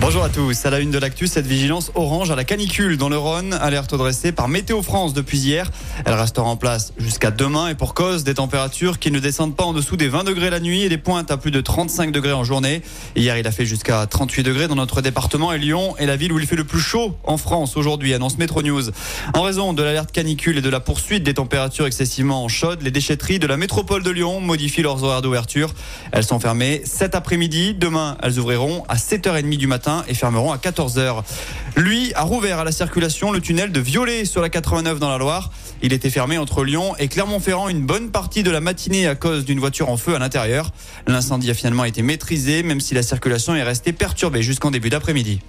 Bonjour à tous. À la une de l'actu, cette vigilance orange à la canicule dans le Rhône. Alerte dressée par Météo France depuis hier. Elle restera en place jusqu'à demain et pour cause des températures qui ne descendent pas en dessous des 20 degrés la nuit et des pointes à plus de 35 degrés en journée. Hier, il a fait jusqu'à 38 degrés dans notre département et Lyon est la ville où il fait le plus chaud en France aujourd'hui, annonce Metro News. En raison de l'alerte canicule et de la poursuite des températures excessivement chaudes, les déchetteries de la métropole de Lyon modifient leurs horaires d'ouverture. Elles sont fermées cet après-midi. Demain, elles ouvriront à 7h30 du matin et fermeront à 14h. Lui a rouvert à la circulation le tunnel de Violet sur la 89 dans la Loire. Il était fermé entre Lyon et Clermont-Ferrand une bonne partie de la matinée à cause d'une voiture en feu à l'intérieur. L'incendie a finalement été maîtrisé, même si la circulation est restée perturbée jusqu'en début d'après-midi.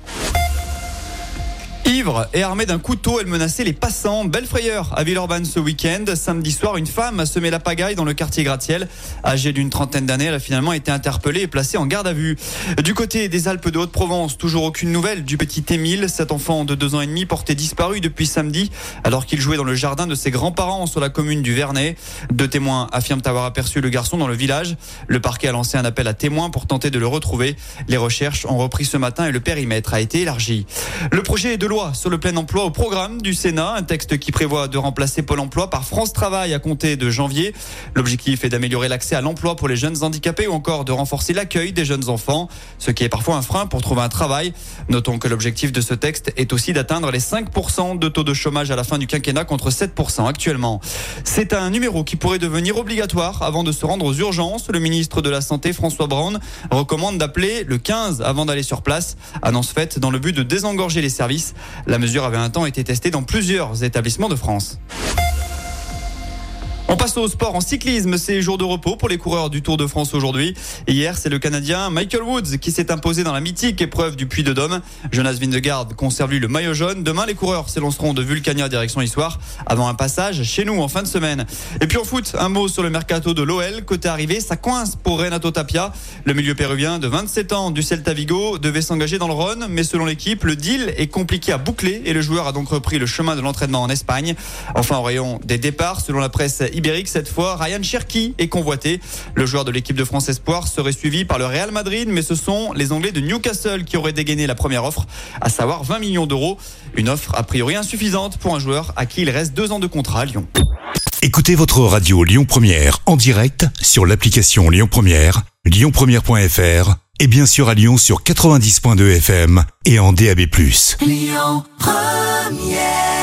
Ivre et armée d'un couteau, elle menaçait les passants. Belle frayeur à Villeurbanne ce week-end. Samedi soir, une femme a semé la pagaille dans le quartier Gratiel. Âgée d'une trentaine d'années, elle a finalement été interpellée et placée en garde à vue. Du côté des Alpes de Haute-Provence, toujours aucune nouvelle du petit Émile. Cet enfant de deux ans et demi porté disparu depuis samedi alors qu'il jouait dans le jardin de ses grands-parents sur la commune du Vernet. Deux témoins affirment avoir aperçu le garçon dans le village. Le parquet a lancé un appel à témoins pour tenter de le retrouver. Les recherches ont repris ce matin et le périmètre a été élargi. Le projet de loi sur le plein emploi au programme du Sénat, un texte qui prévoit de remplacer Pôle emploi par France Travail à compter de janvier. L'objectif est d'améliorer l'accès à l'emploi pour les jeunes handicapés ou encore de renforcer l'accueil des jeunes enfants, ce qui est parfois un frein pour trouver un travail. Notons que l'objectif de ce texte est aussi d'atteindre les 5% de taux de chômage à la fin du quinquennat contre 7% actuellement. C'est un numéro qui pourrait devenir obligatoire avant de se rendre aux urgences. Le ministre de la Santé, François Braun, recommande d'appeler le 15 avant d'aller sur place. Annonce faite dans le but de désengorger les services. La mesure avait un temps été testée dans plusieurs établissements de France. On passe au sport en cyclisme. C'est jour de repos pour les coureurs du Tour de France aujourd'hui. Hier, c'est le Canadien Michael Woods qui s'est imposé dans la mythique épreuve du Puy de Dôme. Jonas Vingegaard conserve lui le maillot jaune. Demain, les coureurs s'élanceront de Vulcania direction Histoire avant un passage chez nous en fin de semaine. Et puis en foot, un mot sur le mercato de l'OL. Côté arrivé, ça coince pour Renato Tapia. Le milieu péruvien de 27 ans du Celta Vigo devait s'engager dans le Rhône, mais selon l'équipe, le deal est compliqué à boucler et le joueur a donc repris le chemin de l'entraînement en Espagne. Enfin, au rayon des départs, selon la presse ibérique cette fois. Ryan Cherky est convoité. Le joueur de l'équipe de France Espoir serait suivi par le Real Madrid, mais ce sont les Anglais de Newcastle qui auraient dégainé la première offre, à savoir 20 millions d'euros. Une offre a priori insuffisante pour un joueur à qui il reste deux ans de contrat à Lyon. Écoutez votre radio Lyon Première en direct sur l'application Lyon Première, lyonpremière.fr et bien sûr à Lyon sur 90.2 FM et en DAB+. Lyon Première